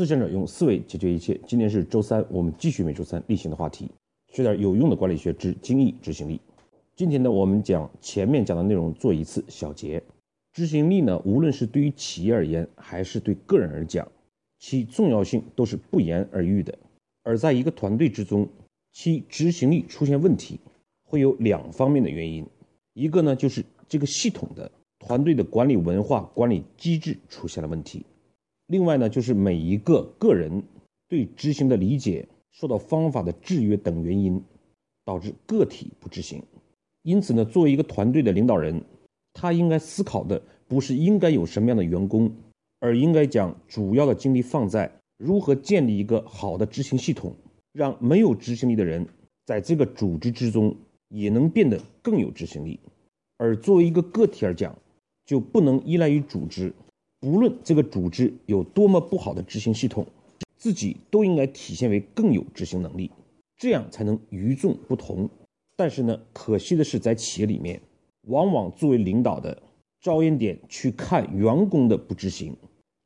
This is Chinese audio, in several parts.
思想者用思维解决一切。今天是周三，我们继续每周三例行的话题，学点有用的管理学之精益执行力。今天呢，我们讲前面讲的内容做一次小结。执行力呢，无论是对于企业而言，还是对个人而讲，其重要性都是不言而喻的。而在一个团队之中，其执行力出现问题，会有两方面的原因。一个呢，就是这个系统的团队的管理文化、管理机制出现了问题。另外呢，就是每一个个人对执行的理解受到方法的制约等原因，导致个体不执行。因此呢，作为一个团队的领导人，他应该思考的不是应该有什么样的员工，而应该将主要的精力放在如何建立一个好的执行系统，让没有执行力的人在这个组织之中也能变得更有执行力。而作为一个个体而讲，就不能依赖于组织。不论这个组织有多么不好的执行系统，自己都应该体现为更有执行能力，这样才能与众不同。但是呢，可惜的是，在企业里面，往往作为领导的着眼点去看员工的不执行，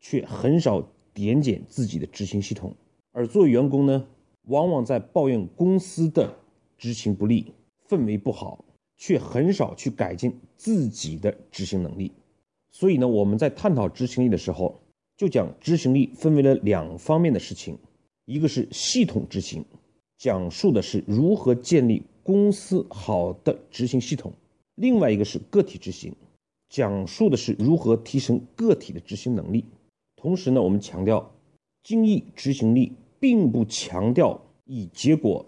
却很少点检自己的执行系统；而作为员工呢，往往在抱怨公司的执行不力、氛围不好，却很少去改进自己的执行能力。所以呢，我们在探讨执行力的时候，就讲执行力分为了两方面的事情，一个是系统执行，讲述的是如何建立公司好的执行系统；另外一个是个体执行，讲述的是如何提升个体的执行能力。同时呢，我们强调，精益执行力并不强调以结果、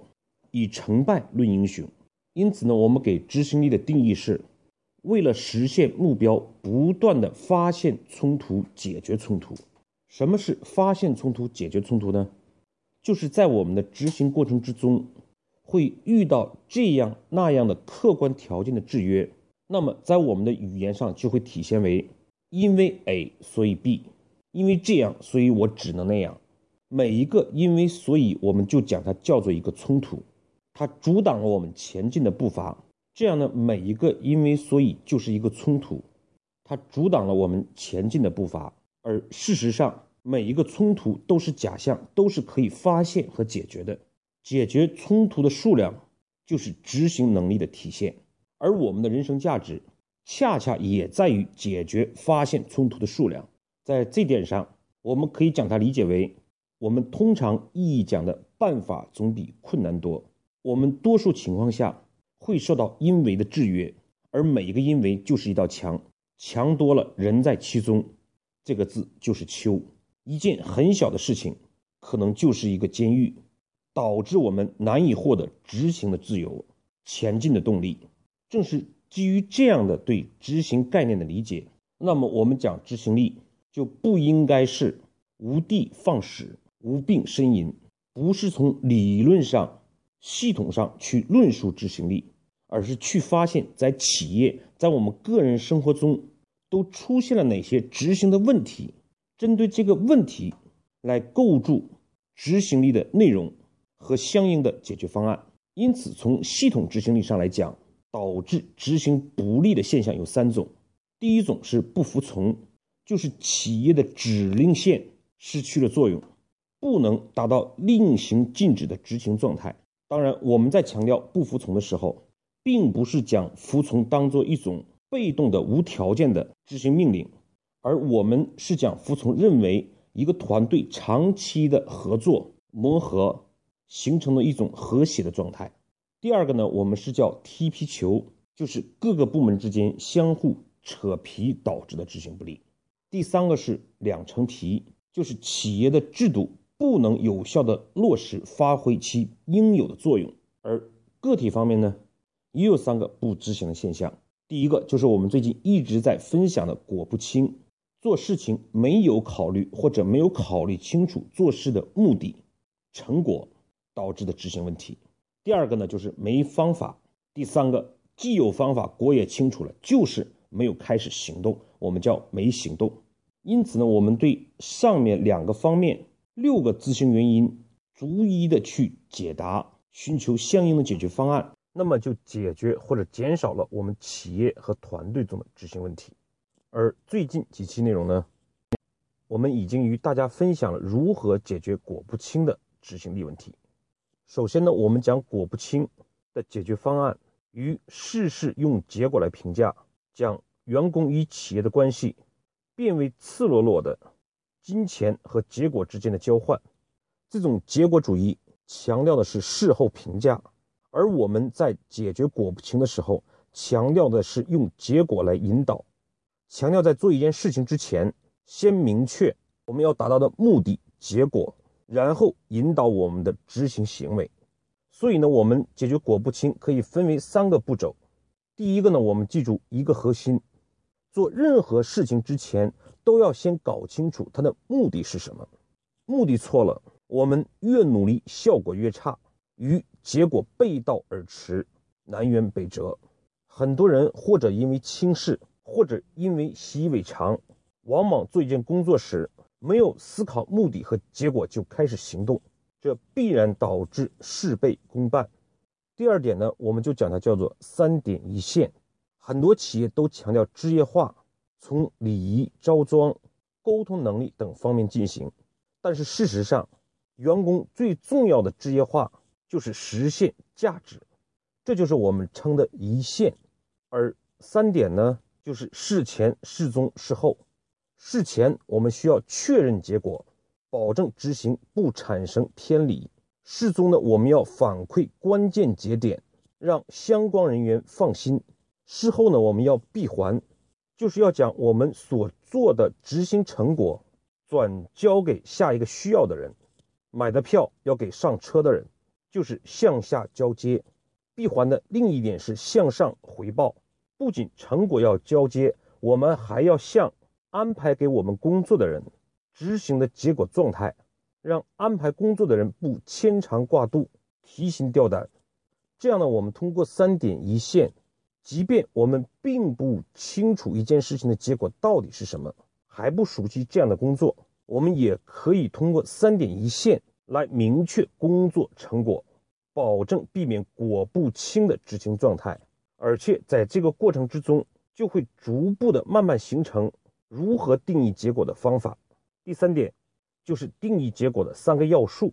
以成败论英雄。因此呢，我们给执行力的定义是。为了实现目标，不断的发现冲突、解决冲突。什么是发现冲突、解决冲突呢？就是在我们的执行过程之中，会遇到这样那样的客观条件的制约。那么在我们的语言上就会体现为：因为 A 所以 B，因为这样所以我只能那样。每一个因为所以，我们就讲它叫做一个冲突，它阻挡了我们前进的步伐。这样的每一个因为所以就是一个冲突，它阻挡了我们前进的步伐。而事实上，每一个冲突都是假象，都是可以发现和解决的。解决冲突的数量就是执行能力的体现。而我们的人生价值，恰恰也在于解决发现冲突的数量。在这点上，我们可以将它理解为我们通常意义讲的办法总比困难多。我们多数情况下。会受到因为的制约，而每一个因为就是一道墙，墙多了，人在其中，这个字就是秋。一件很小的事情，可能就是一个监狱，导致我们难以获得执行的自由、前进的动力。正是基于这样的对执行概念的理解，那么我们讲执行力就不应该是无的放矢、无病呻吟，不是从理论上。系统上去论述执行力，而是去发现，在企业，在我们个人生活中，都出现了哪些执行的问题，针对这个问题来构筑执行力的内容和相应的解决方案。因此，从系统执行力上来讲，导致执行不力的现象有三种。第一种是不服从，就是企业的指令线失去了作用，不能达到令行禁止的执行状态。当然，我们在强调不服从的时候，并不是将服从当做一种被动的、无条件的执行命令，而我们是将服从认为一个团队长期的合作磨合形成了一种和谐的状态。第二个呢，我们是叫踢皮球，就是各个部门之间相互扯皮导致的执行不力。第三个是两层皮，就是企业的制度。不能有效的落实发挥其应有的作用，而个体方面呢，也有三个不执行的现象。第一个就是我们最近一直在分享的果不清，做事情没有考虑或者没有考虑清楚做事的目的、成果导致的执行问题。第二个呢就是没方法，第三个既有方法果也清楚了，就是没有开始行动，我们叫没行动。因此呢，我们对上面两个方面。六个执行原因，逐一的去解答，寻求相应的解决方案，那么就解决或者减少了我们企业和团队中的执行问题。而最近几期内容呢，我们已经与大家分享了如何解决果不清的执行力问题。首先呢，我们讲果不清的解决方案与事事用结果来评价，将员工与企业的关系变为赤裸裸的金钱和结果之间的交换。这种结果主义强调的是事后评价，而我们在解决果不清的时候，强调的是用结果来引导，强调在做一件事情之前，先明确我们要达到的目的结果。然后引导我们的执行行为，所以呢，我们解决果不清可以分为三个步骤。第一个呢，我们记住一个核心：做任何事情之前，都要先搞清楚它的目的是什么。目的错了，我们越努力，效果越差，与结果背道而驰，南辕北辙。很多人或者因为轻视，或者因为习以为常，往往做一件工作时。没有思考目的和结果就开始行动，这必然导致事倍功半。第二点呢，我们就讲它叫做三点一线。很多企业都强调职业化，从礼仪、招装、沟通能力等方面进行，但是事实上，员工最重要的职业化就是实现价值，这就是我们称的一线。而三点呢，就是事前、事中、事后。事前我们需要确认结果，保证执行不产生偏离。事中呢，我们要反馈关键节点，让相关人员放心。事后呢，我们要闭环，就是要将我们所做的执行成果转交给下一个需要的人。买的票要给上车的人，就是向下交接。闭环的另一点是向上回报，不仅成果要交接，我们还要向。安排给我们工作的人执行的结果状态，让安排工作的人不牵肠挂肚、提心吊胆。这样呢，我们通过三点一线，即便我们并不清楚一件事情的结果到底是什么，还不熟悉这样的工作，我们也可以通过三点一线来明确工作成果，保证避免果不清的执行状态。而且在这个过程之中，就会逐步的慢慢形成。如何定义结果的方法？第三点就是定义结果的三个要素。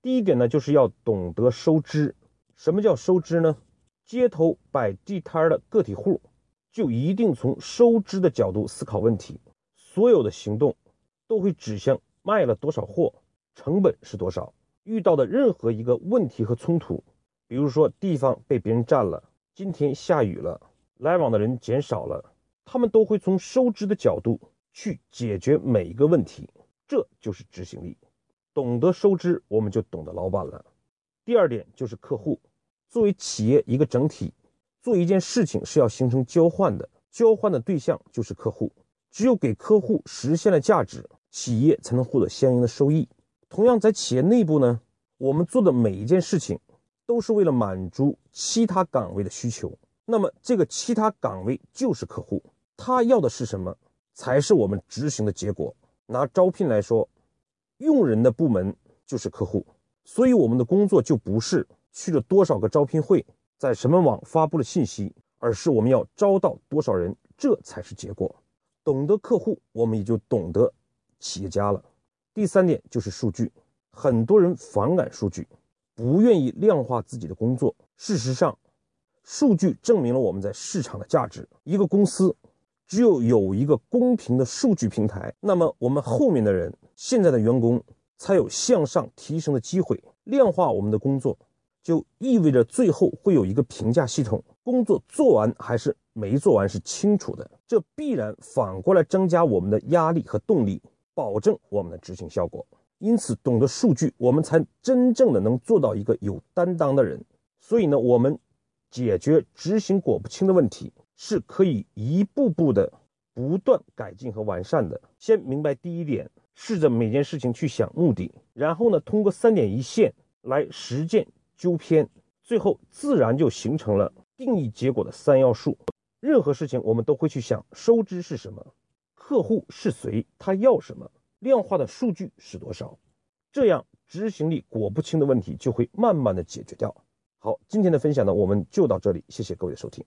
第一点呢，就是要懂得收支。什么叫收支呢？街头摆地摊的个体户就一定从收支的角度思考问题，所有的行动都会指向卖了多少货，成本是多少。遇到的任何一个问题和冲突，比如说地方被别人占了，今天下雨了，来往的人减少了。他们都会从收支的角度去解决每一个问题，这就是执行力。懂得收支，我们就懂得老板了。第二点就是客户，作为企业一个整体，做一件事情是要形成交换的，交换的对象就是客户。只有给客户实现了价值，企业才能获得相应的收益。同样，在企业内部呢，我们做的每一件事情都是为了满足其他岗位的需求，那么这个其他岗位就是客户。他要的是什么，才是我们执行的结果。拿招聘来说，用人的部门就是客户，所以我们的工作就不是去了多少个招聘会，在什么网发布了信息，而是我们要招到多少人，这才是结果。懂得客户，我们也就懂得企业家了。第三点就是数据，很多人反感数据，不愿意量化自己的工作。事实上，数据证明了我们在市场的价值。一个公司。只有有一个公平的数据平台，那么我们后面的人，现在的员工才有向上提升的机会。量化我们的工作，就意味着最后会有一个评价系统，工作做完还是没做完是清楚的。这必然反过来增加我们的压力和动力，保证我们的执行效果。因此，懂得数据，我们才真正的能做到一个有担当的人。所以呢，我们解决执行果不清的问题。是可以一步步的不断改进和完善的。先明白第一点，试着每件事情去想目的，然后呢，通过三点一线来实践纠偏，最后自然就形成了定义结果的三要素。任何事情我们都会去想收支是什么，客户是谁，他要什么，量化的数据是多少，这样执行力果不清的问题就会慢慢的解决掉。好，今天的分享呢，我们就到这里，谢谢各位的收听。